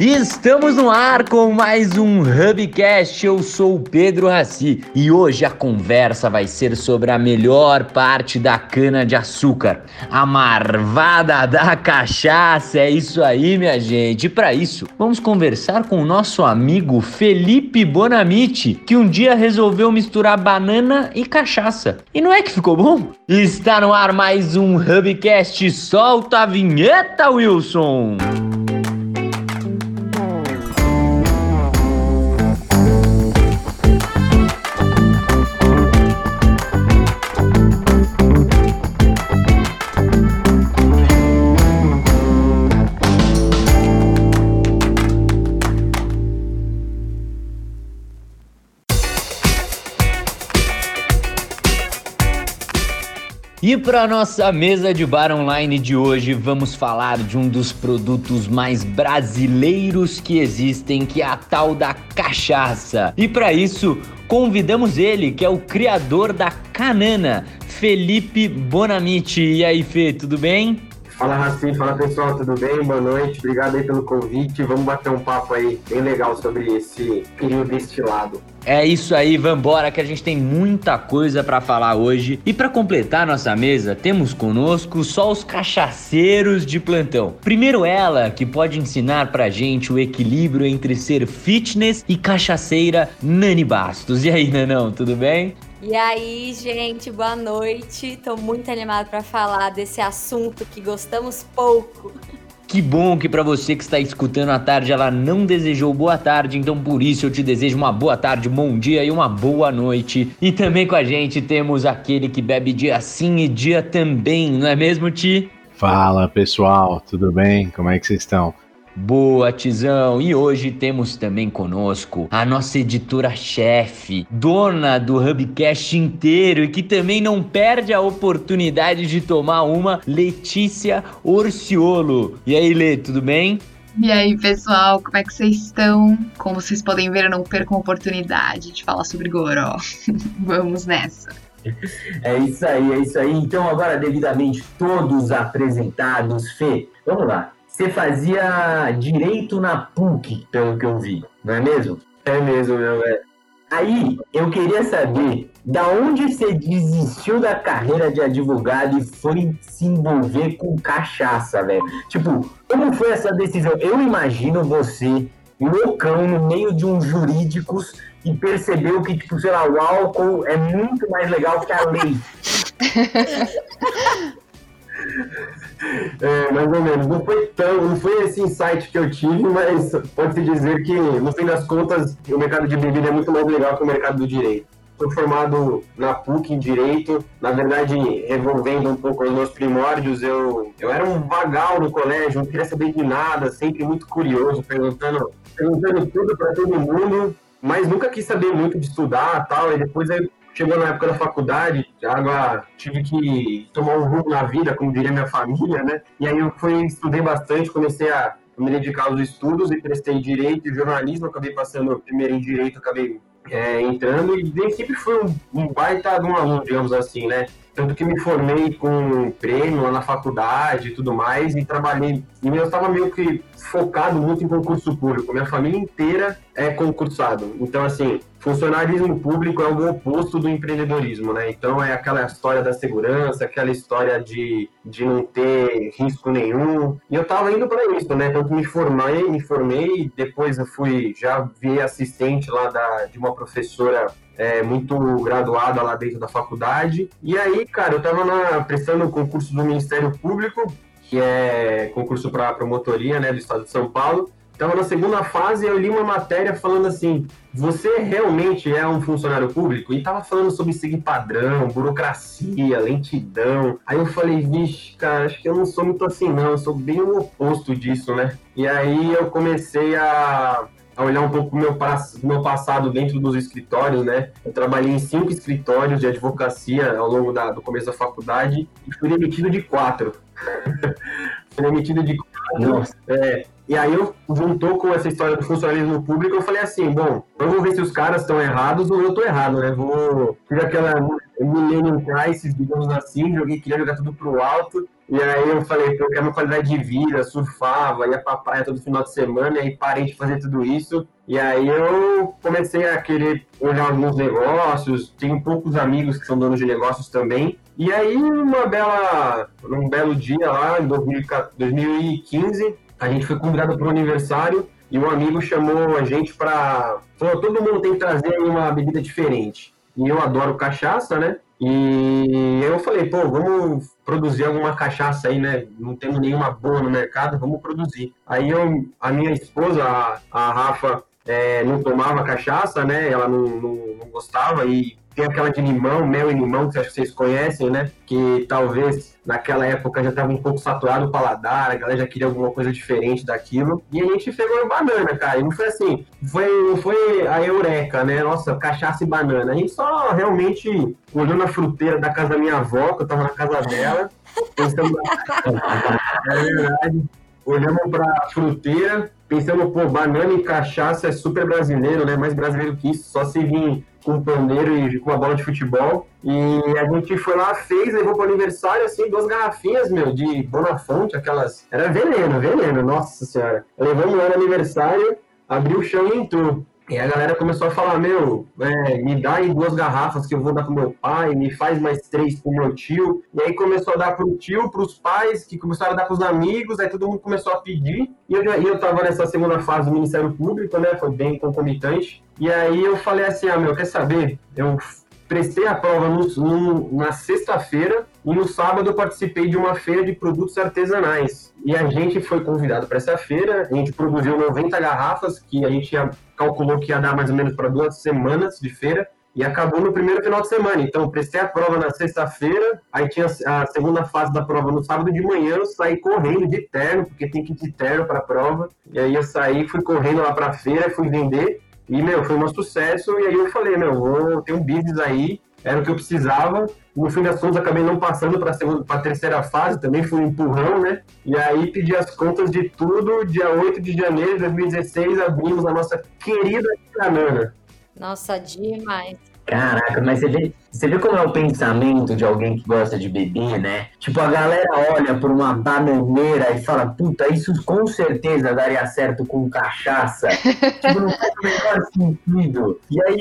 Estamos no ar com mais um Hubcast. Eu sou o Pedro Raci e hoje a conversa vai ser sobre a melhor parte da cana de açúcar, a marvada da cachaça. É isso aí, minha gente. E para isso, vamos conversar com o nosso amigo Felipe Bonamite, que um dia resolveu misturar banana e cachaça. E não é que ficou bom? Está no ar mais um Hubcast. Solta a vinheta, Wilson. E para nossa mesa de bar online de hoje, vamos falar de um dos produtos mais brasileiros que existem, que é a tal da cachaça. E para isso, convidamos ele, que é o criador da Canana, Felipe Bonamite. E aí, Fê, tudo bem? Fala Racim, fala pessoal, tudo bem? Boa noite, obrigado aí pelo convite. Vamos bater um papo aí bem legal sobre esse período destilado. É isso aí, vambora que a gente tem muita coisa para falar hoje. E para completar nossa mesa, temos conosco só os cachaceiros de plantão. Primeiro ela, que pode ensinar pra gente o equilíbrio entre ser fitness e cachaceira, Nani Bastos. E aí, Nanão, tudo bem? E aí, gente, boa noite. Tô muito animado para falar desse assunto que gostamos pouco. Que bom que para você que está escutando à tarde ela não desejou boa tarde, então por isso eu te desejo uma boa tarde, bom dia e uma boa noite. E também com a gente temos aquele que bebe dia sim e dia também, não é mesmo, Ti? Fala pessoal, tudo bem? Como é que vocês estão? Boa, Tizão! E hoje temos também conosco a nossa editora-chefe, dona do Hubcast inteiro e que também não perde a oportunidade de tomar uma, Letícia Orciolo. E aí, Lê, tudo bem? E aí, pessoal, como é que vocês estão? Como vocês podem ver, eu não perco a oportunidade de falar sobre Goró. Vamos nessa! É isso aí, é isso aí. Então, agora, devidamente todos apresentados, Fê, vamos lá. Você fazia direito na PUC, pelo que eu vi, não é mesmo? É mesmo, meu velho. Aí, eu queria saber da onde você desistiu da carreira de advogado e foi se envolver com cachaça, velho. Tipo, como foi essa decisão? Eu imagino você loucão no meio de uns jurídicos e percebeu que, tipo, sei lá, o álcool é muito mais legal que a lei. É, mais ou menos. Não foi tão, não foi esse insight que eu tive, mas pode-se dizer que, no fim das contas, o mercado de bebida é muito mais legal que o mercado do direito. Sou formado na PUC em Direito, na verdade, revolvendo um pouco os meus primórdios, eu, eu era um vagal no colégio, não queria saber de nada, sempre muito curioso, perguntando, perguntando tudo para todo mundo, mas nunca quis saber muito de estudar tal, e depois eu chegou na época da faculdade, agora tive que tomar um rumo na vida, como diria minha família, né? E aí eu fui, estudei bastante, comecei a me dedicar aos estudos e prestei direito e jornalismo, acabei passando primeiro em direito, acabei é, entrando e sempre fui um, um baita de um aluno, digamos assim, né? Tanto que me formei com prêmio lá na faculdade e tudo mais, e trabalhei. E eu estava meio que focado muito em concurso público. Minha família inteira é concursado. Então, assim, funcionarismo público é o oposto do empreendedorismo, né? Então, é aquela história da segurança, aquela história de, de não ter risco nenhum. E eu estava indo para isso, né? Tanto me formei, me formei, depois eu fui, já vi assistente lá da, de uma professora é, muito graduada lá dentro da faculdade. E aí, cara, eu tava na, prestando o concurso do Ministério Público, que é concurso para promotoria, né, do estado de São Paulo. Tava na segunda fase e eu li uma matéria falando assim: você realmente é um funcionário público? E tava falando sobre seguir padrão, burocracia, lentidão. Aí eu falei, vixe, cara, acho que eu não sou muito assim, não. Eu sou bem o oposto disso, né? E aí eu comecei a a olhar um pouco o meu, meu passado dentro dos escritórios, né? Eu trabalhei em cinco escritórios de advocacia ao longo da, do começo da faculdade e fui demitido de quatro. fui demitido de quatro. É, e aí eu juntou com essa história do funcionalismo público, eu falei assim, bom, eu vou ver se os caras estão errados ou eu estou errado, né? Vou fiz aquela Millennium Crisis, digamos assim, joguei, queria jogar tudo pro alto. E aí eu falei, eu quero uma qualidade de vida, surfava, ia pra praia todo final de semana, e aí parei de fazer tudo isso. E aí eu comecei a querer olhar alguns negócios, tenho poucos amigos que são donos de negócios também. E aí, uma bela, um belo dia lá, em 2015, a gente foi convidado para o aniversário e um amigo chamou a gente para. Falou: todo mundo tem que trazer uma bebida diferente. E eu adoro cachaça, né? E eu falei, pô, vamos produzir alguma cachaça aí, né? Não temos nenhuma boa no mercado, vamos produzir. Aí eu, a minha esposa, a, a Rafa, é, não tomava cachaça, né? Ela não, não, não gostava e tem aquela de limão, mel e limão, que acho que vocês conhecem, né? Que talvez naquela época já estava um pouco saturado o paladar, a galera já queria alguma coisa diferente daquilo. E a gente pegou banana, cara. E não foi assim, foi, foi a eureka, né? Nossa, cachaça e banana. A gente só realmente olhou na fruteira da casa da minha avó, que eu tava na casa dela, pensando é verdade. Olhamos pra fruteira, pensando, pô, banana e cachaça é super brasileiro, né? Mais brasileiro que isso, só se vir com um pandeiro e com uma bola de futebol. E a gente foi lá, fez, levou pro aniversário, assim, duas garrafinhas, meu, de Bonafonte, aquelas. Era veneno, veneno, nossa senhora. Levamos lá no aniversário, abriu o chão e entrou. E a galera começou a falar, meu, é, me dá aí duas garrafas que eu vou dar pro meu pai, me faz mais três pro meu tio. E aí começou a dar pro tio, pros pais, que começaram a dar pros amigos, aí todo mundo começou a pedir. E eu, eu tava nessa segunda fase do Ministério Público, né, foi bem concomitante. E aí eu falei assim, ah, meu, quer saber? Eu prestei a prova no, no, na sexta-feira e no sábado eu participei de uma feira de produtos artesanais. E a gente foi convidado para essa feira, a gente produziu 90 garrafas, que a gente ia, calculou que ia dar mais ou menos para duas semanas de feira, e acabou no primeiro final de semana. Então, prestei a prova na sexta-feira, aí tinha a segunda fase da prova no sábado de manhã, eu saí correndo de terno, porque tem que ir de terno para a prova, e aí eu saí, fui correndo lá para a feira, fui vender, e, meu, foi um sucesso. E aí eu falei, meu, vou ter um business aí, era o que eu precisava. No fim das contas, acabei não passando para a terceira fase, também fui um empurrão, né? E aí pedi as contas de tudo. Dia 8 de janeiro de 2016, abrimos a nossa querida Canana. Nossa, demais. Caraca, mas você vê, você vê como é o pensamento de alguém que gosta de beber, né? Tipo, a galera olha por uma bananeira e fala, puta, isso com certeza daria certo com cachaça. tipo, não faz o menor sentido. E aí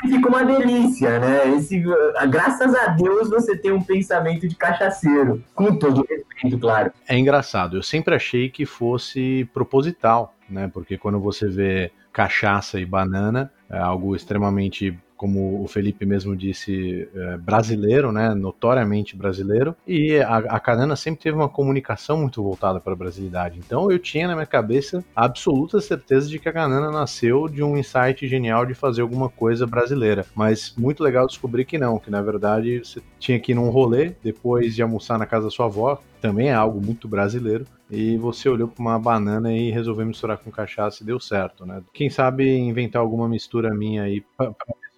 fica uma delícia, né? Esse, graças a Deus você tem um pensamento de cachaceiro. Com todo respeito, claro. É engraçado, eu sempre achei que fosse proposital, né? Porque quando você vê cachaça e banana, é algo extremamente como o Felipe mesmo disse, é, brasileiro, né, notoriamente brasileiro, e a, a Canana sempre teve uma comunicação muito voltada para a brasilidade. Então eu tinha na minha cabeça a absoluta certeza de que a Canana nasceu de um insight genial de fazer alguma coisa brasileira. Mas muito legal descobrir que não, que na verdade você tinha que ir num rolê, depois de almoçar na casa da sua avó, também é algo muito brasileiro, e você olhou para uma banana e resolveu misturar com cachaça e deu certo, né? Quem sabe inventar alguma mistura minha aí para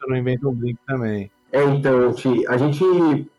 não inventa um drink também. É, então, a gente,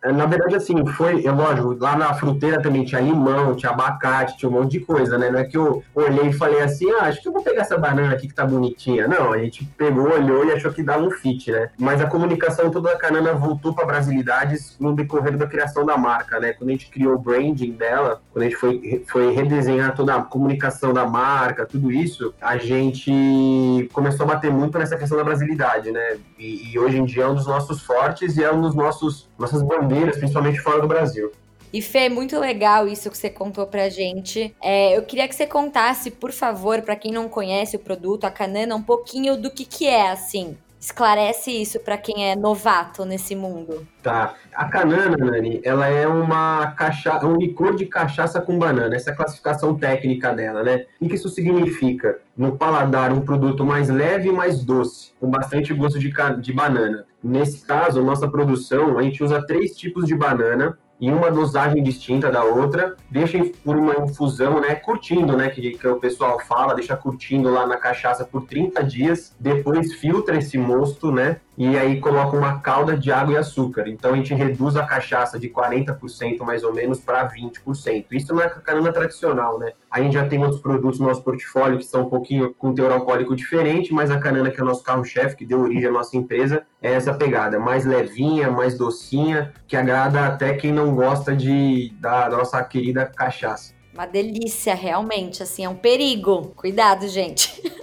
na verdade, assim, foi, eu lógico, lá na fruteira também tinha limão, tinha abacate, tinha um monte de coisa, né? Não é que eu olhei e falei assim, ah, acho que eu vou pegar essa banana aqui que tá bonitinha. Não, a gente pegou, olhou e achou que dava um fit, né? Mas a comunicação toda da Canana voltou para brasilidades no decorrer da criação da marca, né? Quando a gente criou o branding dela, quando a gente foi, foi redesenhar toda a comunicação da marca, tudo isso, a gente começou a bater muito nessa questão da brasilidade, né? E, e hoje em dia é um dos nossos fortes fortes e é um dos nossos nossas bandeiras, principalmente fora do Brasil. E Fê, muito legal isso que você contou pra gente. É, eu queria que você contasse, por favor, para quem não conhece o produto, a Canana, um pouquinho do que, que é, assim. Esclarece isso para quem é novato nesse mundo. Tá. A canana, Nani, ela é uma cacha... um licor de cachaça com banana. Essa é a classificação técnica dela, né? O que isso significa? No paladar, um produto mais leve e mais doce, com bastante gosto de, ca... de banana. Nesse caso, nossa produção, a gente usa três tipos de banana em uma dosagem distinta da outra, deixa por uma infusão, né, curtindo, né, que, que o pessoal fala, deixa curtindo lá na cachaça por 30 dias, depois filtra esse mosto, né, e aí coloca uma calda de água e açúcar. Então a gente reduz a cachaça de 40% mais ou menos para 20%. Isso não é canana tradicional, né? A gente já tem outros produtos no nosso portfólio que são um pouquinho com teor alcoólico diferente, mas a canana que é o nosso carro-chefe, que deu origem à nossa empresa, é essa pegada, mais levinha, mais docinha, que agrada até quem não gosta de da nossa querida cachaça. Uma delícia, realmente, assim, é um perigo. Cuidado, gente.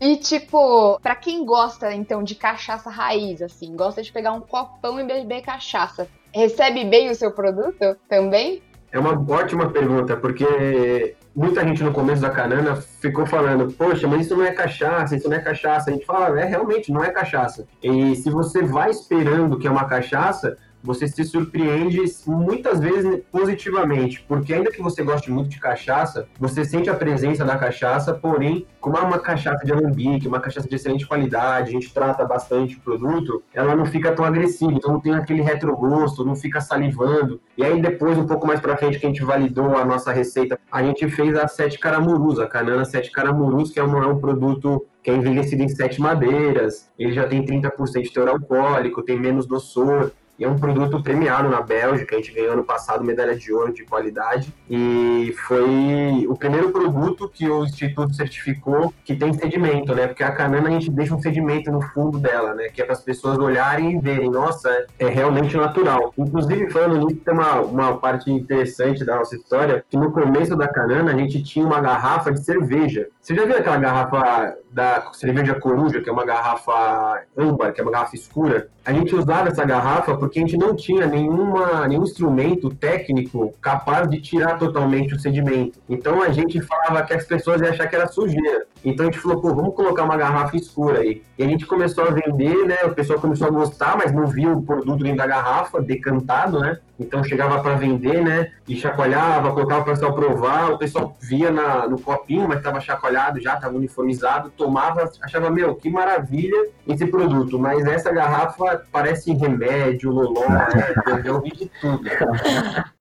E, tipo, para quem gosta, então, de cachaça raiz, assim, gosta de pegar um copão e beber cachaça, recebe bem o seu produto também? É uma ótima pergunta, porque muita gente no começo da canana ficou falando, poxa, mas isso não é cachaça, isso não é cachaça. A gente fala, é realmente, não é cachaça. E se você vai esperando que é uma cachaça, você se surpreende muitas vezes positivamente, porque ainda que você goste muito de cachaça, você sente a presença da cachaça, porém, como é uma cachaça de alambique, uma cachaça de excelente qualidade, a gente trata bastante o produto, ela não fica tão agressiva, então não tem aquele retrogosto, não fica salivando. E aí depois, um pouco mais pra frente, que a gente validou a nossa receita, a gente fez a sete caramurus, a canana sete caramurus, que é um, é um produto que é envelhecido em sete madeiras, ele já tem 30% de teor alcoólico, tem menos doçor, e é um produto premiado na Bélgica, a gente ganhou ano passado medalha de ouro de qualidade. E foi o primeiro produto que o Instituto certificou que tem sedimento, né? Porque a canana a gente deixa um sedimento no fundo dela, né? Que é para as pessoas olharem e verem, nossa, é realmente natural. Inclusive, falando nisso, tem uma, uma parte interessante da nossa história, que no começo da canana a gente tinha uma garrafa de cerveja. Você já viu aquela garrafa da cerveja coruja, que é uma garrafa âmbar, que é uma garrafa escura? A gente usava essa garrafa porque a gente não tinha nenhuma, nenhum instrumento técnico capaz de tirar totalmente o sedimento. Então a gente falava que as pessoas iam achar que era sujeira. Então a gente falou, pô, vamos colocar uma garrafa escura aí. E a gente começou a vender, né? O pessoal começou a gostar, mas não via o produto dentro da garrafa, decantado, né? Então chegava para vender, né? E chacoalhava, colocava o pessoal provar. O pessoal via na, no copinho, mas estava chacoalhado já, estava uniformizado, tomava, achava, meu, que maravilha esse produto. Mas essa garrafa parece remédio, loló, né? Eu ouvi de tudo.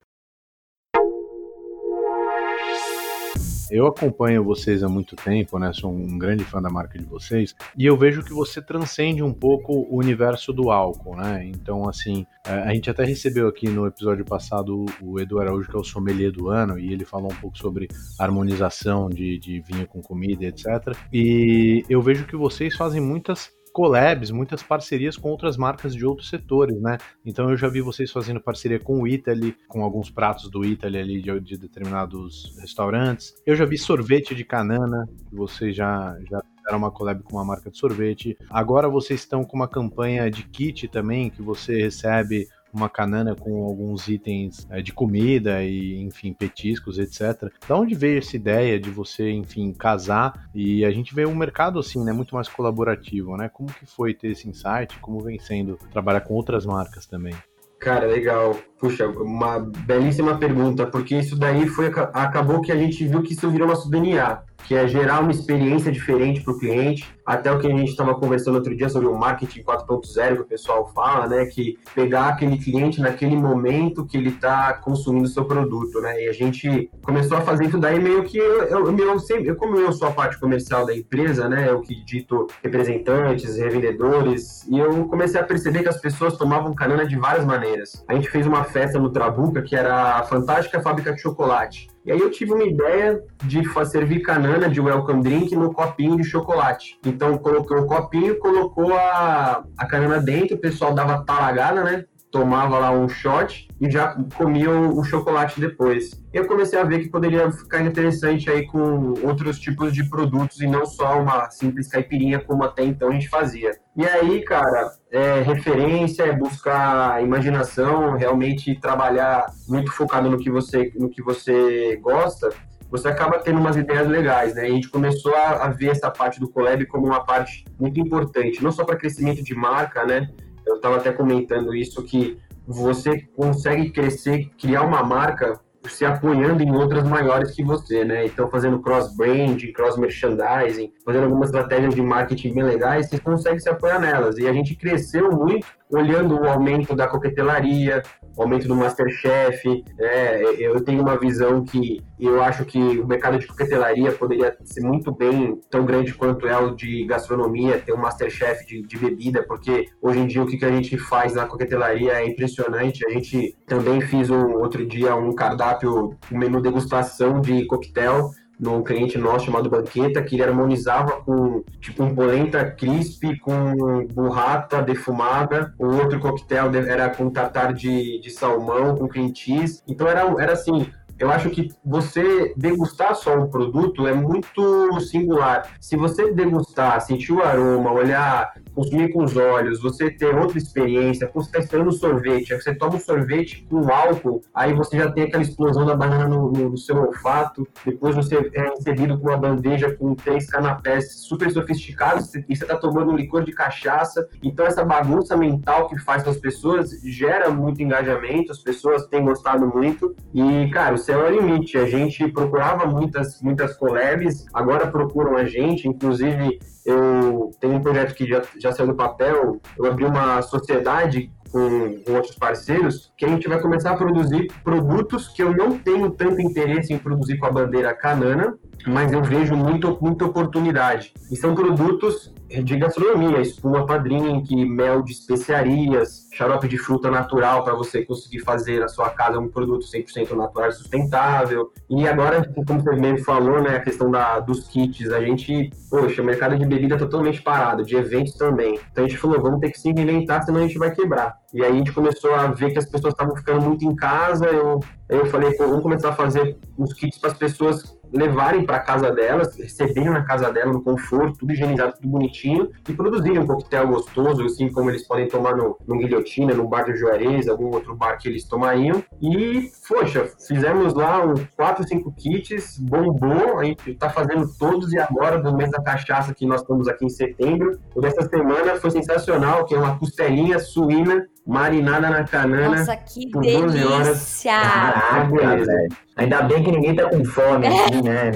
Eu acompanho vocês há muito tempo, né? Sou um grande fã da marca de vocês e eu vejo que você transcende um pouco o universo do álcool, né? Então, assim, é, a gente até recebeu aqui no episódio passado o Edu Araújo, que é o sommelier do ano, e ele falou um pouco sobre harmonização de, de vinho com comida, etc. E eu vejo que vocês fazem muitas collabs, muitas parcerias com outras marcas de outros setores, né? Então eu já vi vocês fazendo parceria com o Italy, com alguns pratos do Italy ali de, de determinados restaurantes. Eu já vi sorvete de canana, que vocês já, já fizeram uma collab com uma marca de sorvete. Agora vocês estão com uma campanha de kit também, que você recebe uma canana com alguns itens é, de comida e, enfim, petiscos, etc. Da onde veio essa ideia de você, enfim, casar e a gente vê um mercado assim, né, muito mais colaborativo, né? Como que foi ter esse insight? Como vem sendo trabalhar com outras marcas também? Cara, legal. Puxa, uma belíssima pergunta, porque isso daí foi acabou que a gente viu que isso virou nosso DNA que é gerar uma experiência diferente para o cliente. Até o que a gente estava conversando outro dia sobre o marketing 4.0 que o pessoal fala, né? Que pegar aquele cliente naquele momento que ele está consumindo o seu produto, né? E a gente começou a fazer isso daí meio que eu, eu, eu, como eu sou a parte comercial da empresa, né? Eu que dito representantes, revendedores, e eu comecei a perceber que as pessoas tomavam canana de várias maneiras. A gente fez uma festa no Trabuca que era a fantástica fábrica de chocolate. E aí eu tive uma ideia de servir canana de welcome drink no copinho de chocolate. Então colocou o copinho, colocou a, a canana dentro, o pessoal dava talagada, né? Tomava lá um shot e já comia o, o, chocolate depois. Eu comecei a ver que poderia ficar interessante aí com outros tipos de produtos e não só uma simples caipirinha como até então a gente fazia. E aí, cara, é referência, é buscar imaginação, realmente trabalhar muito focado no que você, no que você gosta você acaba tendo umas ideias legais, né? A gente começou a, a ver essa parte do collab como uma parte muito importante, não só para crescimento de marca, né? Eu estava até comentando isso que você consegue crescer, criar uma marca se apoiando em outras maiores que você, né? Então, fazendo cross-branding, cross-merchandising, fazendo algumas estratégias de marketing bem legais, você consegue se apoiar nelas. E a gente cresceu muito olhando o aumento da coquetelaria, o aumento do Masterchef. É, eu tenho uma visão que E eu acho que o mercado de coquetelaria poderia ser muito bem tão grande quanto é o de gastronomia, ter um masterchef de, de bebida, porque hoje em dia o que, que a gente faz na coquetelaria é impressionante. A gente também fiz um, outro dia um cardápio, um menu degustação de coquetel num cliente nosso chamado Banqueta, que ele harmonizava com tipo um polenta crisp com burrata defumada, o outro coquetel era com tartar de, de salmão, com cream cheese. Então era, era assim, eu acho que você degustar só um produto é muito singular. Se você degustar, sentir o aroma, olhar, consumir com os olhos, você ter outra experiência, você está esperando um sorvete, aí você toma um sorvete com álcool, aí você já tem aquela explosão da banana no, no, seu olfato, depois você é recebido com uma bandeja com três canapés super sofisticados e você está tomando um licor de cachaça. Então essa bagunça mental que faz com as pessoas gera muito engajamento, as pessoas têm gostado muito e, cara, o céu é o limite. A gente procurava muitas, muitas collabs, agora procuram a gente, inclusive eu tenho um projeto que já, já saiu do papel, eu abri uma sociedade com, com, outros parceiros, que a gente vai começar a produzir produtos que eu não tenho tanto interesse em produzir com a bandeira Canana, mas eu vejo muito, muita oportunidade. E são produtos de gastronomia, espuma padrinho, mel de especiarias, xarope de fruta natural para você conseguir fazer na sua casa um produto 100% natural e sustentável. E agora, como você mesmo falou, né, a questão da, dos kits, a gente, poxa, o mercado de bebida é totalmente parado, de eventos também. Então a gente falou, vamos ter que se reinventar, senão a gente vai quebrar. E aí a gente começou a ver que as pessoas estavam ficando muito em casa, eu, eu falei, vamos começar a fazer os kits para as pessoas levarem para casa delas, receberem na casa dela no conforto, tudo higienizado, tudo bonitinho, e produzirem um coquetel gostoso, assim como eles podem tomar no, no Guilhotina, no bar do Juarez, algum outro bar que eles tomariam. E, poxa, fizemos lá uns 4, 5 kits, bombou, a gente está fazendo todos e agora do mês da cachaça que nós estamos aqui em setembro. O dessa semana foi sensacional, que é uma costelinha suína marinada na canana. Nossa, que por delícia! Horas. Caraca, velho. Ainda bem que ninguém tá com fome aqui, né?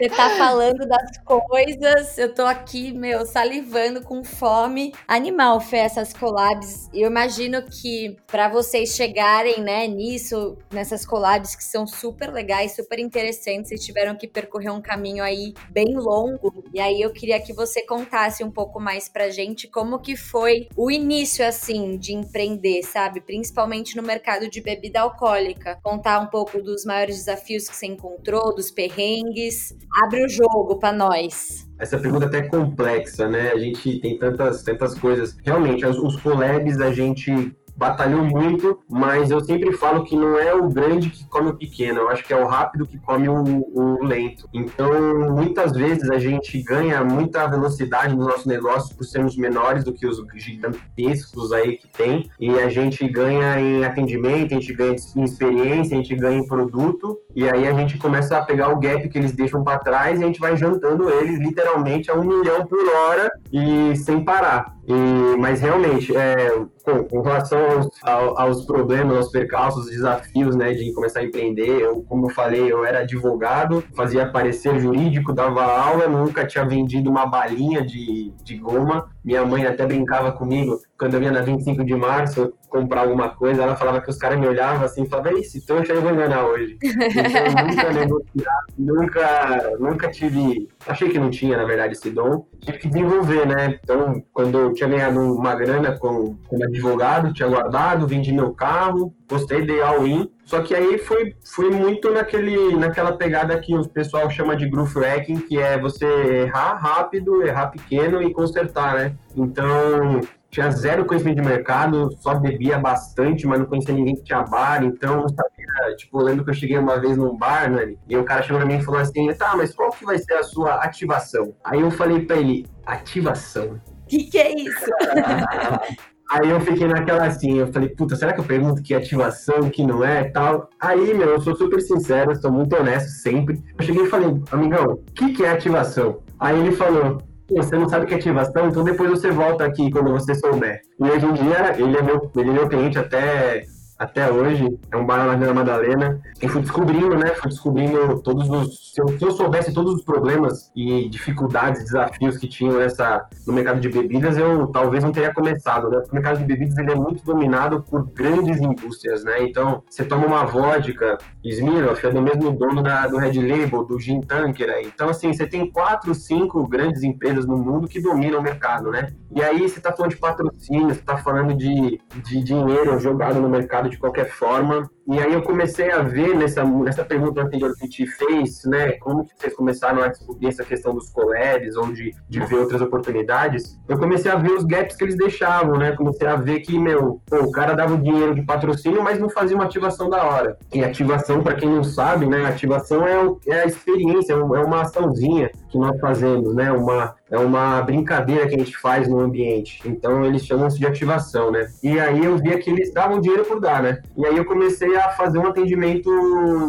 Você tá falando das coisas, eu tô aqui, meu, salivando com fome. Animal, Fê, essas collabs. Eu imagino que para vocês chegarem, né, nisso, nessas collabs que são super legais, super interessantes, vocês tiveram que percorrer um caminho aí bem longo. E aí eu queria que você contasse um pouco mais pra gente como que foi o início, assim, de empreender, sabe? Principalmente no mercado de bebida alcoólica. Contar um pouco dos maiores desafios que você encontrou, dos perrengues. Abre o jogo para nós. Essa pergunta é até complexa, né? A gente tem tantas, tantas coisas. Realmente, os, os collabs a gente batalhou muito, mas eu sempre falo que não é o grande que come o pequeno, eu acho que é o rápido que come o, o lento. Então, muitas vezes a gente ganha muita velocidade no nosso negócio por sermos menores do que os gigantescos aí que tem, e a gente ganha em atendimento, a gente ganha em experiência, a gente ganha em produto, e aí a gente começa a pegar o gap que eles deixam para trás e a gente vai jantando eles literalmente a um milhão por hora e sem parar. E, mas realmente, é, com, com, relação aos, aos, problemas, aos percalços, desafios né, de começar a empreender, eu, como eu falei, eu era advogado, fazia parecer jurídico, dava aula, nunca tinha vendido uma balinha de, de goma. Minha mãe até brincava comigo quando eu ia na 25 de março comprar alguma coisa, ela falava que os caras me olhavam assim e falavam, esse trouxa eu vou enganar hoje. Então, nunca negociar, nunca, nunca tive. Achei que não tinha, na verdade, esse dom. Tive que desenvolver, né? Então, quando eu tinha ganhado uma grana com, como advogado, tinha guardado, vendi meu carro, postei, dei all-in. Só que aí foi, foi muito naquele, naquela pegada que o pessoal chama de growth hacking, que é você errar rápido, errar pequeno e consertar, né? Então, tinha zero conhecimento de mercado, só bebia bastante, mas não conhecia ninguém que tinha bar, então não sabia, tipo, eu lembro que eu cheguei uma vez num bar, né, e o cara chegou pra mim e falou assim, tá, mas qual que vai ser a sua ativação? Aí eu falei pra ele, ativação? O que, que é isso? Aí eu fiquei naquela assim, eu falei, puta, será que eu pergunto que ativação, que não é tal? Aí, meu, eu sou super sincero, sou muito honesto sempre. Eu cheguei e falei, amigão, o que, que é ativação? Aí ele falou, você não sabe que é ativação, então depois você volta aqui quando você souber. E hoje em dia, ele é meu, ele é meu cliente até até hoje. É um bar na Vila Madalena. E fui descobrindo, né? Fui descobrindo todos os. Se eu, se eu soubesse todos os problemas e dificuldades, desafios que tinham nessa, no mercado de bebidas, eu talvez não teria começado, né? Porque o mercado de bebidas ele é muito dominado por grandes indústrias, né? Então, você toma uma vodka, Smirnoff é do mesmo dono da, do Red Label, do Gin Tanker. Né? Então, assim, você tem quatro, cinco grandes empresas no mundo que dominam o mercado, né? E aí você está falando de patrocínio, você está falando de, de dinheiro jogado no mercado de qualquer forma. E aí eu comecei a ver nessa, nessa pergunta anterior que gente fez, né? Como que vocês começaram a descobrir essa questão dos collabs, onde de ver outras oportunidades. Eu comecei a ver os gaps que eles deixavam, né? Comecei a ver que, meu, pô, o cara dava o dinheiro de patrocínio, mas não fazia uma ativação da hora. E ativação, para quem não sabe, né? Ativação é, é a experiência, é, é uma açãozinha que nós fazemos, né? Uma, é uma brincadeira que a gente faz no ambiente. Então eles chamam-se de ativação, né? E aí eu via que eles davam dinheiro por dar, né? E aí eu comecei a fazer um atendimento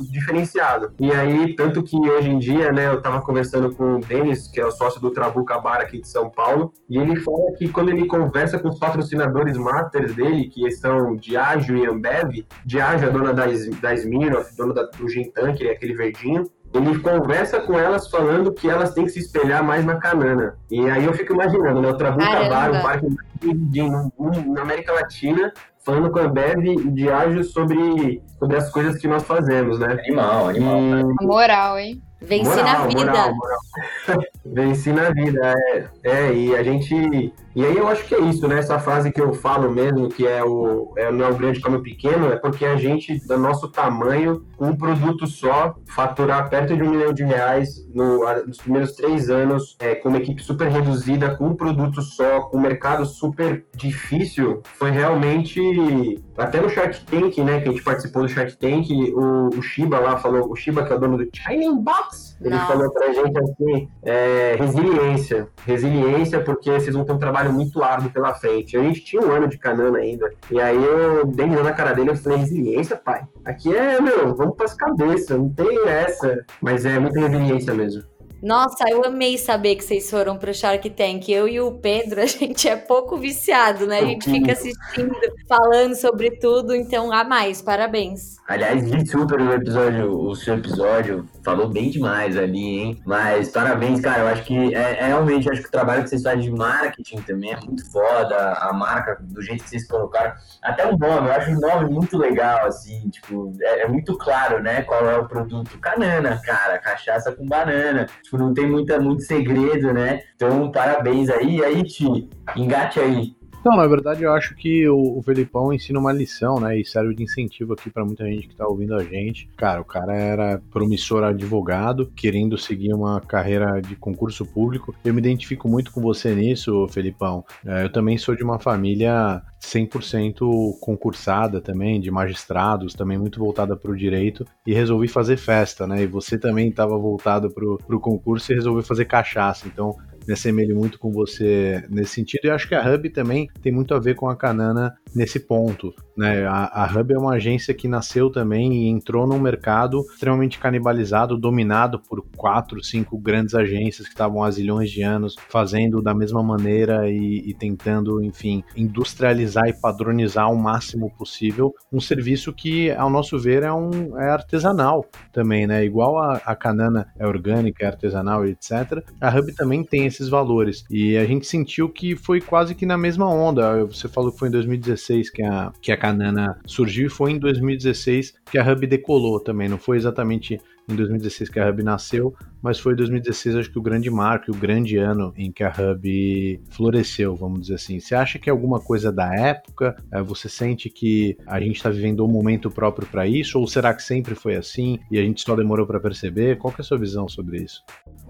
diferenciado. E aí, tanto que hoje em dia, né, eu tava conversando com o Denis, que é o sócio do Trabuca Bar aqui de São Paulo, e ele fala que quando ele conversa com os patrocinadores masters dele, que são Diageo e Ambev, Diageo é dona da, da Smirnoff, dona da, do Gin Tank, é aquele verdinho, ele conversa com elas falando que elas têm que se espelhar mais na canana. E aí eu fico imaginando, né? O Trabuca Bar, o bar que na América Latina, falando com a Bev e Diageo sobre, sobre as coisas que nós fazemos, né? Animal, animal. E... Moral, hein? Venci moral, na vida. Moral, moral. Venci na vida, é, é. E a gente e aí eu acho que é isso, né? Essa frase que eu falo mesmo, que é o é, não é o grande como o pequeno, é porque a gente, do nosso tamanho, com um produto só, faturar perto de um milhão de reais no, nos primeiros três anos, é, com uma equipe super reduzida, com um produto só, com um mercado super difícil, foi realmente. Até no Shark Tank, né? Que a gente participou do Shark Tank, o, o Shiba lá falou, o Shiba, que é o dono do Shining Box, ele não. falou pra gente assim, é, resiliência. Resiliência, porque vocês vão ter um trabalho trabalho muito árduo pela frente. A gente tinha um ano de canana ainda. E aí eu dei na cara dele e falei, resiliência, pai. Aqui é, meu, vamos pras cabeças, não tem essa. Mas é muita resiliência mesmo. Nossa, eu amei saber que vocês foram pro Shark Tank. Eu e o Pedro, a gente é pouco viciado, né? A gente fica assistindo, falando sobre tudo, então a mais, parabéns. Aliás, vi super o episódio, o seu episódio, falou bem demais ali, hein? Mas parabéns, cara. Eu acho que é, é realmente acho que o trabalho que vocês fazem de marketing também é muito foda. A marca, do jeito que vocês colocaram. Até o nome, eu acho o nome muito legal, assim, tipo, é, é muito claro, né? Qual é o produto. Canana, cara, cachaça com banana. Tipo, não tem muita, muito segredo, né? Então, parabéns aí. E aí, Ti, engate aí. Não, na verdade eu acho que o, o Felipão ensina uma lição, né? E serve de incentivo aqui para muita gente que tá ouvindo a gente. Cara, o cara era promissor advogado, querendo seguir uma carreira de concurso público. Eu me identifico muito com você nisso, Felipão. É, eu também sou de uma família 100% concursada também, de magistrados, também muito voltada para o direito, e resolvi fazer festa, né? E você também estava voltado para o concurso e resolveu fazer cachaça. Então, me assemelho muito com você nesse sentido. E acho que a Hub também tem muito a ver com a Canana nesse ponto. Né? A, a Hub é uma agência que nasceu também e entrou num mercado extremamente canibalizado, dominado por quatro, cinco grandes agências que estavam há zilhões de anos fazendo da mesma maneira e, e tentando, enfim, industrializar e padronizar ao máximo possível um serviço que, ao nosso ver, é, um, é artesanal também, né? Igual a, a Canana é orgânica, é artesanal, etc. A Hub também tem esses valores. E a gente sentiu que foi quase que na mesma onda. Você falou que foi em 2016 que a, que a Canana surgiu e foi em 2016 que a Hub decolou também. Não foi exatamente em 2016 que a Hub nasceu, mas foi 2016 acho que o grande marco, o grande ano em que a Hub floresceu, vamos dizer assim. Você acha que é alguma coisa da época? É, você sente que a gente está vivendo um momento próprio para isso? Ou será que sempre foi assim e a gente só demorou para perceber? Qual é a sua visão sobre isso?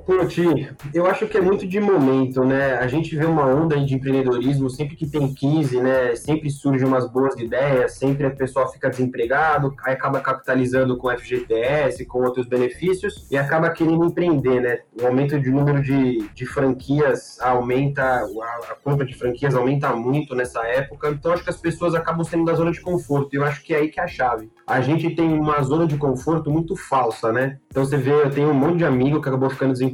Poti, eu acho que é muito de momento, né? A gente vê uma onda de empreendedorismo sempre que tem 15, né? Sempre surgem umas boas ideias, sempre a pessoa fica desempregado, aí acaba capitalizando com FGTS, com outros benefícios e acaba querendo empreender, né? O aumento de número de, de franquias aumenta, a, a compra de franquias aumenta muito nessa época, então acho que as pessoas acabam saindo da zona de conforto, e eu acho que é aí que é a chave. A gente tem uma zona de conforto muito falsa, né? Então você vê, eu tenho um monte de amigo que acabou ficando desempregado,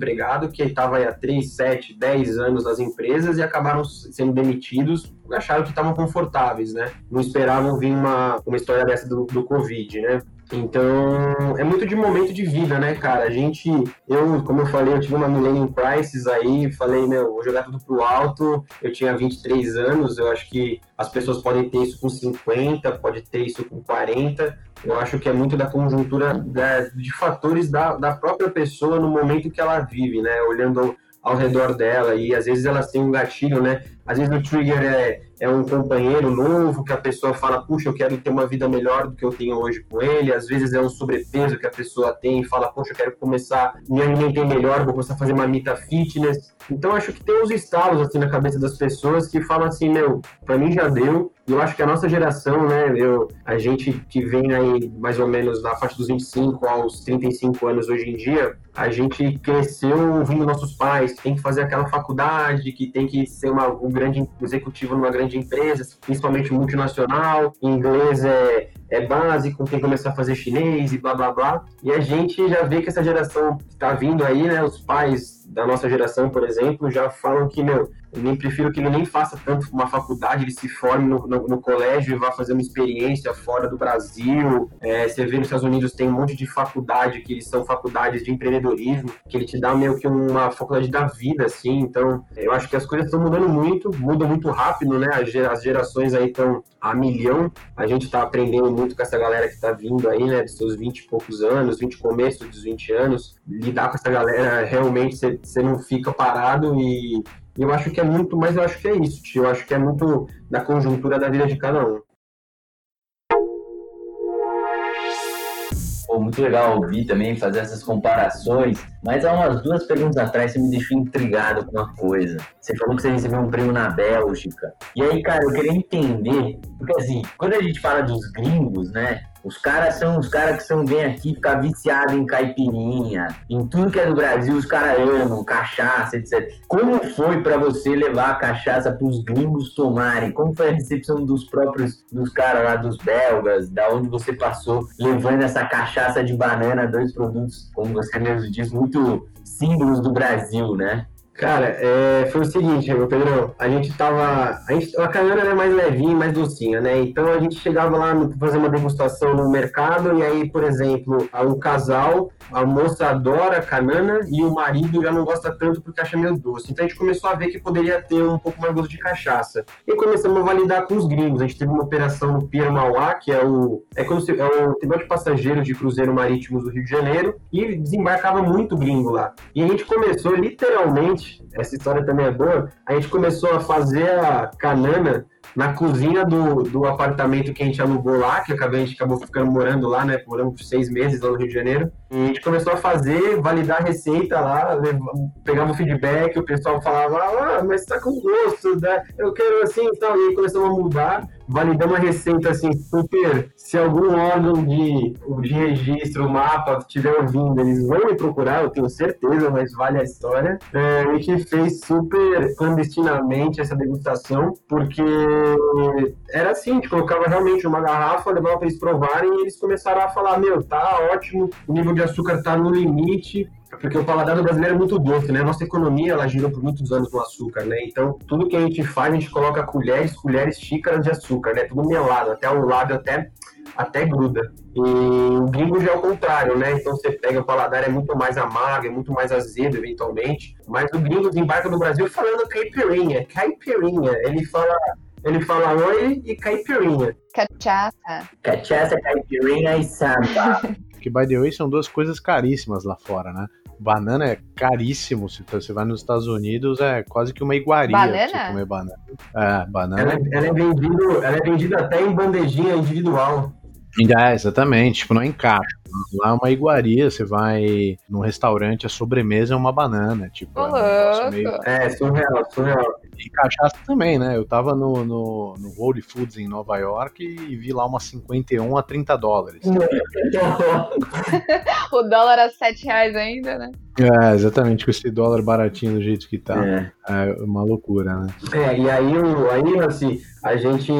que estava há 3, 7, 10 anos nas empresas e acabaram sendo demitidos acharam que estavam confortáveis, né? Não esperavam vir uma, uma história dessa do, do Covid, né? Então, é muito de momento de vida, né, cara? A gente, eu, como eu falei, eu tive uma Millennium Crisis aí, falei, meu, vou jogar tudo pro alto. Eu tinha 23 anos, eu acho que as pessoas podem ter isso com 50, pode ter isso com 40. Eu acho que é muito da conjuntura da, de fatores da, da própria pessoa no momento que ela vive, né? Olhando ao redor dela e às vezes elas têm um gatilho, né? Às vezes o trigger é, é um companheiro novo que a pessoa fala, puxa, eu quero ter uma vida melhor do que eu tenho hoje com ele. Às vezes é um sobrepeso que a pessoa tem e fala, puxa, eu quero começar a me alimentar melhor, vou começar a fazer marmita fitness. Então acho que tem uns estalos assim na cabeça das pessoas que falam assim, meu, para mim já deu. E eu acho que a nossa geração, né, eu, a gente que vem aí mais ou menos na parte dos 25 aos 35 anos hoje em dia, a gente cresceu ouvindo nossos pais que tem que fazer aquela faculdade, que tem que ser uma, um grande executivo numa grande empresa, principalmente multinacional, inglês é, é básico, tem que começar a fazer chinês e blá blá blá. E a gente já vê que essa geração está vindo aí, né, os pais da nossa geração, por exemplo, já falam que, meu, eu nem prefiro que ele nem faça tanto uma faculdade, ele se forme no, no, no colégio e vá fazer uma experiência fora do Brasil. É, você vê nos Estados Unidos tem um monte de faculdade que eles são faculdades de empreendedorismo, que ele te dá meio que uma faculdade da vida, assim. Então, eu acho que as coisas estão mudando muito, mudam muito rápido, né? As gerações aí estão a milhão. A gente está aprendendo muito com essa galera que está vindo aí, né? Dos seus 20 e poucos anos, 20 começo dos 20 anos. Lidar com essa galera, realmente, você não fica parado e eu acho que é muito, mas eu acho que é isso, tio. Eu acho que é muito da conjuntura da vida de cada um. Pô, muito legal ouvir também, fazer essas comparações. Mas há umas duas perguntas atrás você me deixou intrigado com uma coisa. Você falou que você recebeu um prêmio na Bélgica. E aí, cara, eu queria entender, porque assim, quando a gente fala dos gringos, né? Os caras são os caras que são bem aqui, ficar viciado em caipirinha, em tudo que é do Brasil, os caras amam, cachaça, etc. Como foi para você levar a cachaça para os gringos tomarem? Como foi a recepção dos próprios, dos caras lá, dos belgas, da onde você passou, levando essa cachaça de banana, dois produtos, como você mesmo diz, muito símbolos do Brasil, né? Cara, é, foi o seguinte, meu Pedrão, a gente tava. A, gente, a canhona era mais levinha, mais docinha, né? Então a gente chegava lá para fazer uma degustação no mercado, e aí, por exemplo, um casal, a moça adora canana e o marido já não gosta tanto porque acha meio doce. Então a gente começou a ver que poderia ter um pouco mais gosto de cachaça. E começamos a validar com os gringos. A gente teve uma operação no Pier Mauá, que é o. É, como se, é o terminal de passageiros de cruzeiro marítimos do Rio de Janeiro, e desembarcava muito gringo lá. E a gente começou literalmente essa história também é boa, a gente começou a fazer a canana na cozinha do, do apartamento que a gente alugou lá, que a gente acabou ficando morando lá, né? Moramos seis meses lá no Rio de Janeiro. E a gente começou a fazer, validar a receita lá, pegava o feedback, o pessoal falava, ah, mas tá com gosto, né? eu quero assim e tal. E aí começamos a mudar, validamos a receita assim, super. Se algum órgão de, de registro, mapa, estiver ouvindo, eles vão me procurar, eu tenho certeza, mas vale a história. É, a gente fez super clandestinamente essa degustação, porque era assim, a gente colocava realmente uma garrafa, levava para eles provarem e eles começaram a falar, meu, tá ótimo, o nível de açúcar está no limite, porque o paladar do brasileiro é muito doce, né? Nossa economia, ela girou por muitos anos no açúcar, né? Então, tudo que a gente faz, a gente coloca colheres, colheres, xícaras de açúcar, né? Tudo melado, até o lábio até, até gruda. E o gringo já é o contrário, né? Então, você pega o paladar, é muito mais amargo, é muito mais azedo, eventualmente. Mas o gringo desembarca no Brasil falando caipirinha, caipirinha. Ele fala ele fala oi e caipirinha. Cachaça. Cachaça, caipirinha e samba. que, by the way, são duas coisas caríssimas lá fora, né? Banana é caríssimo. Se você vai nos Estados Unidos, é quase que uma iguaria banana? você comer banana. É, banana. Ela, é, ela, é vendido, ela é vendida até em bandejinha individual. É, exatamente, tipo, não é em caixa. Lá é uma iguaria, você vai num restaurante, a sobremesa é uma banana, tipo. É, meio... é, surreal, surreal. E cachaça também, né? Eu tava no, no, no Whole Foods em Nova York e vi lá uma 51 a 30 dólares. o dólar a 7 reais ainda, né? É, exatamente, com esse dólar baratinho do jeito que tá. É. É uma loucura, né? É, e aí, aí assim, a gente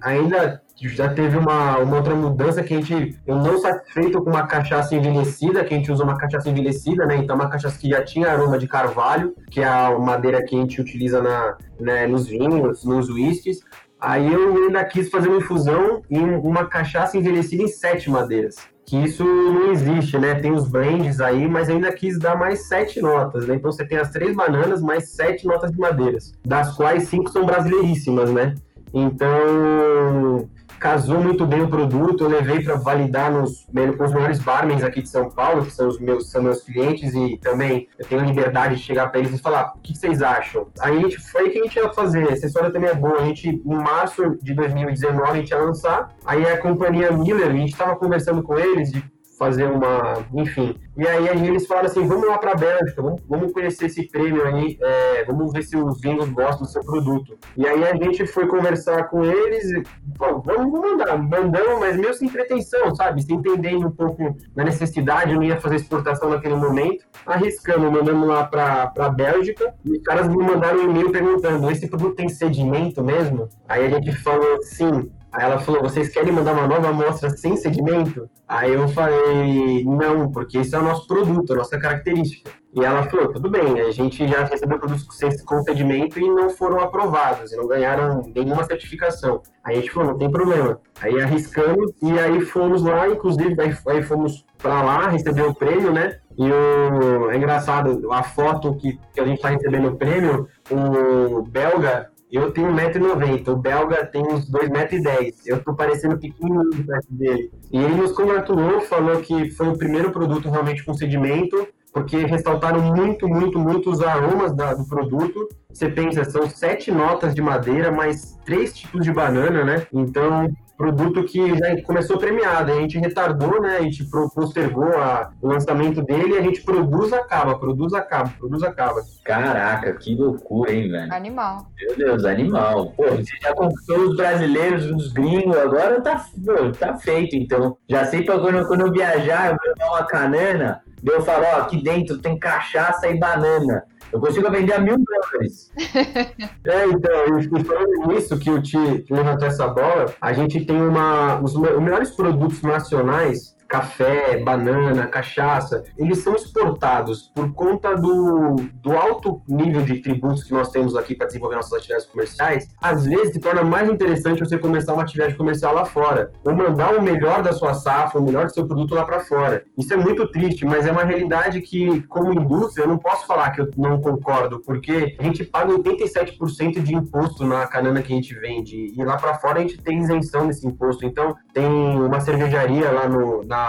ainda já teve uma, uma outra mudança que a gente, eu não satisfeito com uma cachaça envelhecida, que a gente usa uma cachaça envelhecida, né? Então, uma cachaça que já tinha aroma de carvalho, que é a madeira que a gente utiliza na, né, nos vinhos, nos whiskies. Aí eu ainda quis fazer uma infusão em uma cachaça envelhecida em sete madeiras. Que isso não existe, né? Tem os blends aí, mas ainda quis dar mais sete notas, né? Então você tem as três bananas mais sete notas de madeiras, das quais cinco são brasileiríssimas, né? Então casou muito bem o produto, eu levei para validar nos, com os melhores barmans aqui de São Paulo, que são os meus, são meus clientes, e também eu tenho liberdade de chegar para eles e falar, o que vocês acham? Aí a gente foi o que a gente ia fazer, essa história também é boa, a gente, em março de 2019, a gente ia lançar, aí a companhia Miller, a gente estava conversando com eles de fazer uma, enfim. E aí, eles falaram assim, vamos lá para a Bélgica, vamos, vamos conhecer esse prêmio aí, é, vamos ver se os vinhos gostam do seu produto. E aí a gente foi conversar com eles, e, vamos, mandar, mandamos, mas meio sem pretensão, sabe? Sem entendendo um pouco da necessidade, não ia fazer exportação naquele momento, arriscando, mandamos lá para a Bélgica, e os caras me mandaram um e-mail perguntando, esse produto tem sedimento mesmo? Aí a gente falou, sim, Aí ela falou, vocês querem mandar uma nova amostra sem sedimento? Aí eu falei, não, porque esse é o nosso produto, a nossa característica. E ela falou, tudo bem, a gente já recebeu produtos com sedimento e não foram aprovados, e não ganharam nenhuma certificação. Aí a gente falou, não tem problema. Aí arriscamos, e aí fomos lá, inclusive, aí, fomos para lá, receber o prêmio, né? E o, é engraçado, a foto que, que a gente está recebendo o prêmio, o belga eu tenho 1,90m, o belga tem uns 2,10m. Eu tô parecendo pequenininho perto dele. E ele nos congratulou, falou que foi o primeiro produto realmente com sedimento, porque ressaltaram muito, muito, muito os aromas da, do produto. Você pensa, são sete notas de madeira, mais três tipos de banana, né? Então, produto que já começou premiado. A gente retardou, né? A gente postergou a, o lançamento dele e a gente produz, acaba, produz, acaba, produz, acaba. Caraca, que loucura, hein, velho? Animal. Meu Deus, animal. Pô, você já conquistou os brasileiros, os gringos, agora tá, pô, tá feito, então. Já sei pra quando, quando eu viajar, eu vou levar uma canana, daí eu falo, ó, aqui dentro tem cachaça e banana. Eu consigo vender a mil dólares. É, então, e falando nisso que o Ti levantou essa bola, a gente tem uma, os melhores produtos nacionais, café, banana, cachaça, eles são exportados por conta do, do alto nível de tributos que nós temos aqui para desenvolver nossas atividades comerciais. Às vezes se torna mais interessante você começar uma atividade comercial lá fora, ou mandar o melhor da sua safra, o melhor do seu produto lá para fora. Isso é muito triste, mas é uma realidade que, como indústria, eu não posso falar que eu não concordo, porque a gente paga 87% de imposto na canana que a gente vende, e lá para fora a gente tem isenção desse imposto. Então, tem uma cervejaria lá no, na,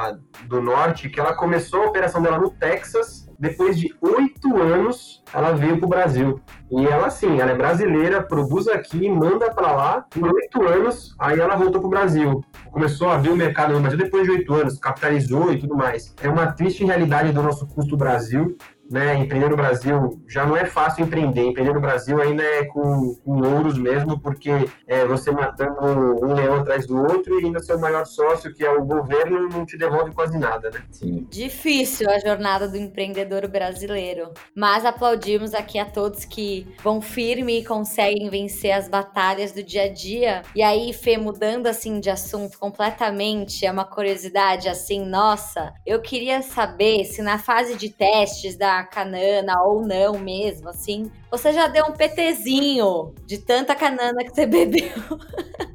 do norte que ela começou a operação dela no Texas. Depois de oito anos, ela veio para o Brasil. E ela, sim, ela é brasileira, produz aqui, manda para lá. Por oito anos, aí ela voltou para o Brasil. Começou a ver o mercado no Brasil depois de oito anos, capitalizou e tudo mais. É uma triste realidade do nosso custo Brasil né, empreender no Brasil já não é fácil empreender. Empreender no Brasil ainda é com, com ouros mesmo, porque é você matando um leão atrás do outro e ainda seu maior sócio, que é o governo, não te devolve quase nada, né? Sim. Difícil a jornada do empreendedor brasileiro, mas aplaudimos aqui a todos que vão firme e conseguem vencer as batalhas do dia a dia. E aí, Fê, mudando assim de assunto completamente, é uma curiosidade assim, nossa, eu queria saber se na fase de testes da canana ou não mesmo, assim, você já deu um PTzinho de tanta canana que você bebeu.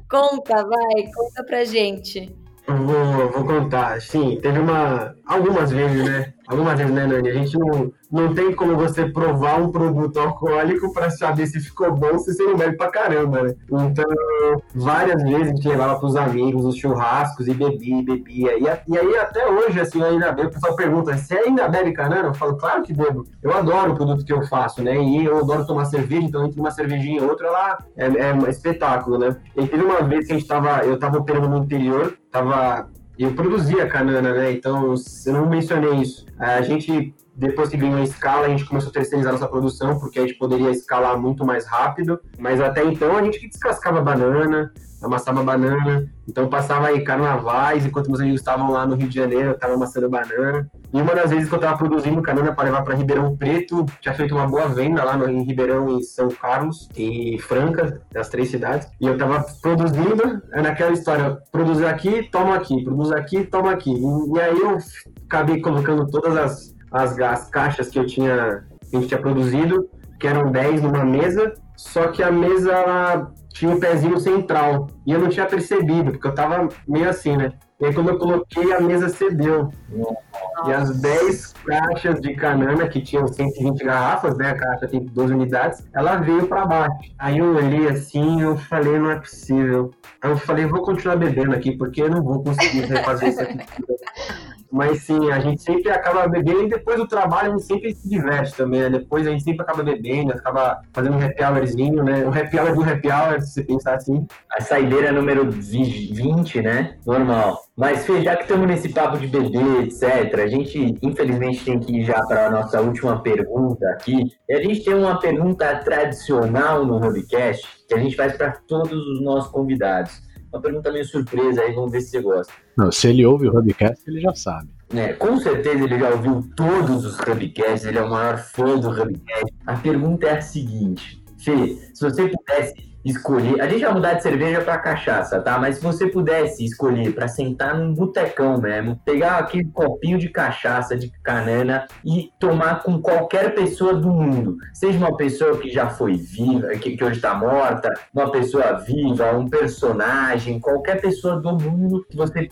conta, vai, conta pra gente. Vou, vou contar. Sim, teve uma. Algumas vezes, né? Algumas vezes, né, Nani? A gente não, não tem como você provar um produto alcoólico para saber se ficou bom se você não bebe pra caramba, né? Então, várias vezes a gente levava pros amigos os churrascos e bebia, e bebia. E, e aí, até hoje, assim, ainda bebo. O pessoal pergunta: você ainda bebe canana? Eu falo, claro que bebo. Eu adoro o produto que eu faço, né? E eu adoro tomar cerveja, então entre uma cervejinha e outra, ela é, é um espetáculo, né? E teve uma vez que a gente tava. Eu tava operando no interior, tava eu produzia canana, né? Então, eu não mencionei isso. A gente, depois que ganhou a escala, a gente começou a terceirizar nossa produção, porque a gente poderia escalar muito mais rápido. Mas até então, a gente descascava banana, amassava banana. Então passava aí carnavais, enquanto meus amigos estavam lá no Rio de Janeiro, eu estava amassando banana. E uma das vezes que eu estava produzindo canana para levar para Ribeirão Preto, tinha feito uma boa venda lá no, em Ribeirão e São Carlos e Franca, das três cidades. E eu estava produzindo, é naquela história, produzir aqui, toma aqui, produz aqui, toma aqui. E, e, aí eu acabei colocando todas as, as, as caixas que eu tinha, que a gente tinha produzido, que eram 10 numa mesa, só que a mesa ela tinha um pezinho central. E eu não tinha percebido, porque eu tava meio assim, né? E aí quando eu coloquei, a mesa cedeu. Nossa. E as 10 caixas de canana, que tinham 120 garrafas, né? A caixa tem 12 unidades, ela veio para baixo. Aí eu olhei assim eu falei, não é possível. Aí eu falei, vou continuar bebendo aqui, porque eu não vou conseguir refazer isso aqui. Mas sim, a gente sempre acaba bebendo e depois do trabalho a gente sempre se diverte também, né? Depois a gente sempre acaba bebendo, acaba fazendo um happy hourzinho, né? Um happy hour do happy hour, se você pensar assim. A saideira número 20, né? Normal. Mas, Fê, já que estamos nesse papo de bebê, etc., a gente, infelizmente, tem que ir já para a nossa última pergunta aqui. E a gente tem uma pergunta tradicional no Hubcast que a gente faz para todos os nossos convidados uma pergunta meio surpresa aí, vamos ver se você gosta. Não, se ele ouve o Hubcast, ele já sabe. É, com certeza ele já ouviu todos os Hubcasts, ele é o maior fã do Hubcast. A pergunta é a seguinte, Fê, se você pudesse escolher. A gente vai mudar de cerveja para cachaça, tá? Mas se você pudesse escolher para sentar num botecão mesmo, pegar aquele copinho de cachaça, de canana e tomar com qualquer pessoa do mundo, seja uma pessoa que já foi viva, que, que hoje está morta, uma pessoa viva, um personagem, qualquer pessoa do mundo que você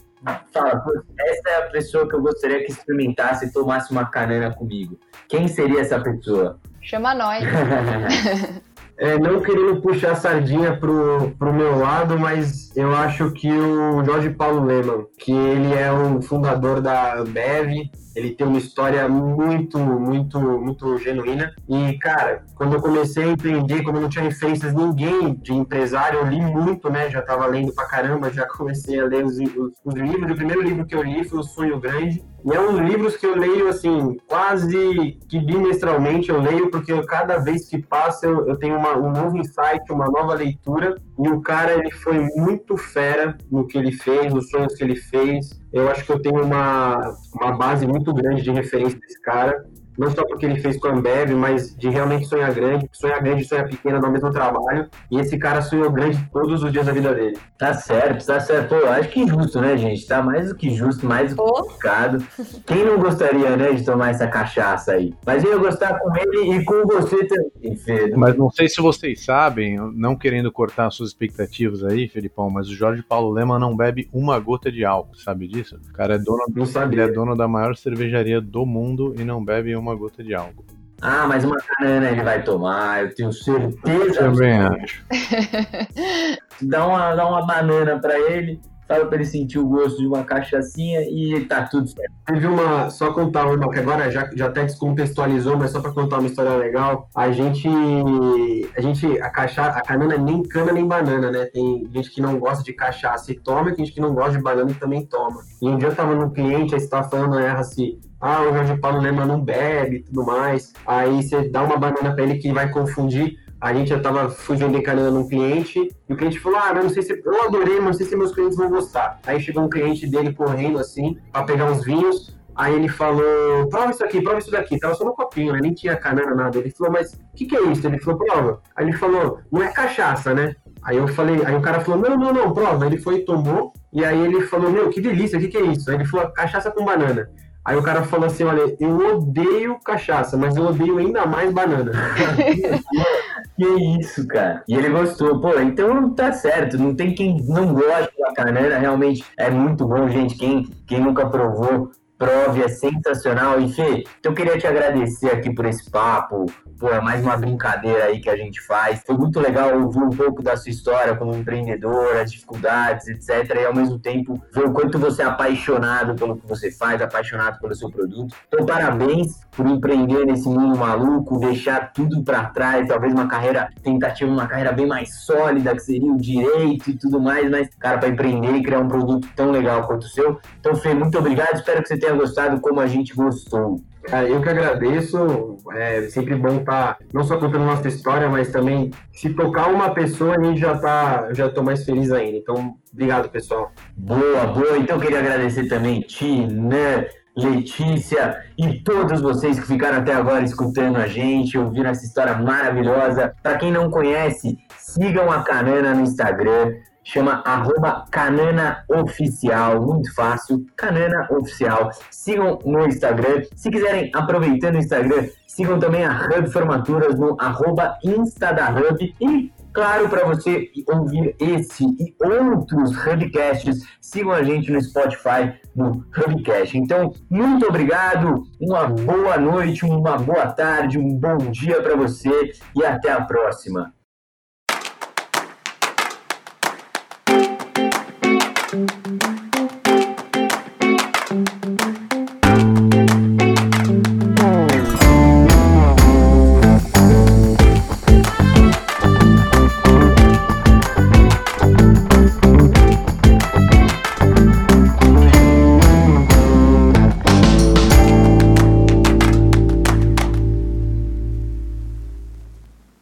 fala, essa é a pessoa que eu gostaria que experimentasse e tomasse uma canana comigo. Quem seria essa pessoa? Chama nós. é, não querendo puxar a sardinha pro, pro meu lado, mas eu acho que o Jorge Paulo Leman, que ele é o fundador da Bev, ele tem uma história muito, muito, muito genuína. E, cara, quando eu comecei a empreender, quando eu não tinha referências ninguém de empresário, eu li muito, né? Já tava lendo pra caramba, já comecei a ler os, os, os livros. O primeiro livro que eu li foi O Sonho Grande. E é um livros que eu leio, assim, quase que bimestralmente eu leio, porque cada vez que passa eu, eu tenho uma, um novo insight, uma nova leitura. E o cara, ele foi muito fera no que ele fez, nos sonhos que ele fez eu acho que eu tenho uma, uma base muito grande de referência desse cara não só porque ele fez com a Ambev, mas de realmente sonhar grande, sonhar grande e sonhar pequena no mesmo trabalho. E esse cara sonhou grande todos os dias da vida dele. Tá certo, tá certo. Pô, acho que justo, né, gente? Tá mais do que justo, mais do que complicado. Quem não gostaria, né, de tomar essa cachaça aí? Mas eu ia gostar com ele e com você também, Pedro. Mas não sei se vocês sabem, não querendo cortar suas expectativas aí, Felipão, mas o Jorge Paulo Lema não bebe uma gota de álcool, sabe disso? O cara é dono, não ele é dono da maior cervejaria do mundo e não bebe uma uma gota de álcool. Ah, mas uma canana ele vai tomar, eu tenho certeza. Eu também acho. Dá uma, dá uma banana para ele, fala para ele sentir o gosto de uma cachaçinha e tá tudo certo. Teve uma, só contar, irmão, que agora já, já até descontextualizou, mas só para contar uma história legal, a gente, a gente, a cachaça, a canana nem cana nem banana, né? Tem gente que não gosta de cachaça e toma, e tem gente que não gosta de banana e também toma. E um dia eu tava no cliente, aí você tava falando, erra assim, ah, o Jorge Paulo Lema não bebe e tudo mais. Aí você dá uma banana para ele que vai confundir. A gente já tava, fui vender canana num cliente, e o cliente falou, ah, mas não sei se, eu adorei, mas não sei se meus clientes vão gostar. Aí chegou um cliente dele correndo assim, para pegar uns vinhos, Aí ele falou, prova isso aqui, prova isso daqui. Tava só no copinho, né? Nem tinha canana, nada. Ele falou, mas o que, que é isso? Ele falou, prova. Aí ele falou, não é cachaça, né? Aí eu falei, aí o cara falou, não, não, não, prova. Ele foi e tomou, e aí ele falou, meu, que delícia, o que, que é isso? Aí ele falou, cachaça com banana. Aí o cara falou assim: olha, eu odeio cachaça, mas eu odeio ainda mais banana. que isso, cara. E ele gostou. Pô, então tá certo. Não tem quem não goste da canana. Realmente é muito bom, gente. Quem, quem nunca provou, prove, é sensacional. E Fê, eu queria te agradecer aqui por esse papo, pô, é mais uma brincadeira aí que a gente faz. Foi muito legal ouvir um pouco da sua história como empreendedora, as dificuldades, etc. E ao mesmo tempo ver o quanto você é apaixonado pelo que você faz, apaixonado pelo seu produto. Então, parabéns por empreender nesse mundo maluco, deixar tudo para trás, talvez uma carreira, tentativa, uma carreira bem mais sólida, que seria o direito e tudo mais, mas, cara, para empreender e criar um produto tão legal quanto o seu. Então, Fê, muito obrigado. Espero que você tenha gostado como a gente gostou. Eu que agradeço, é sempre bom estar tá, não só contando nossa história, mas também se tocar uma pessoa, a gente já tá, já tô mais feliz ainda. Então, obrigado, pessoal. Boa, boa. Então, queria agradecer também Tina, Letícia e todos vocês que ficaram até agora escutando a gente, ouvindo essa história maravilhosa. Para quem não conhece, sigam a Canana no Instagram chama arroba Canana Oficial, muito fácil, Canana Oficial. Sigam no Instagram. Se quiserem, aproveitando o Instagram, sigam também a Hub Formaturas no arroba Insta da Hub e Claro, para você ouvir esse e outros Hubcasts, sigam a gente no Spotify, no Hubcast. Então, muito obrigado, uma boa noite, uma boa tarde, um bom dia para você e até a próxima.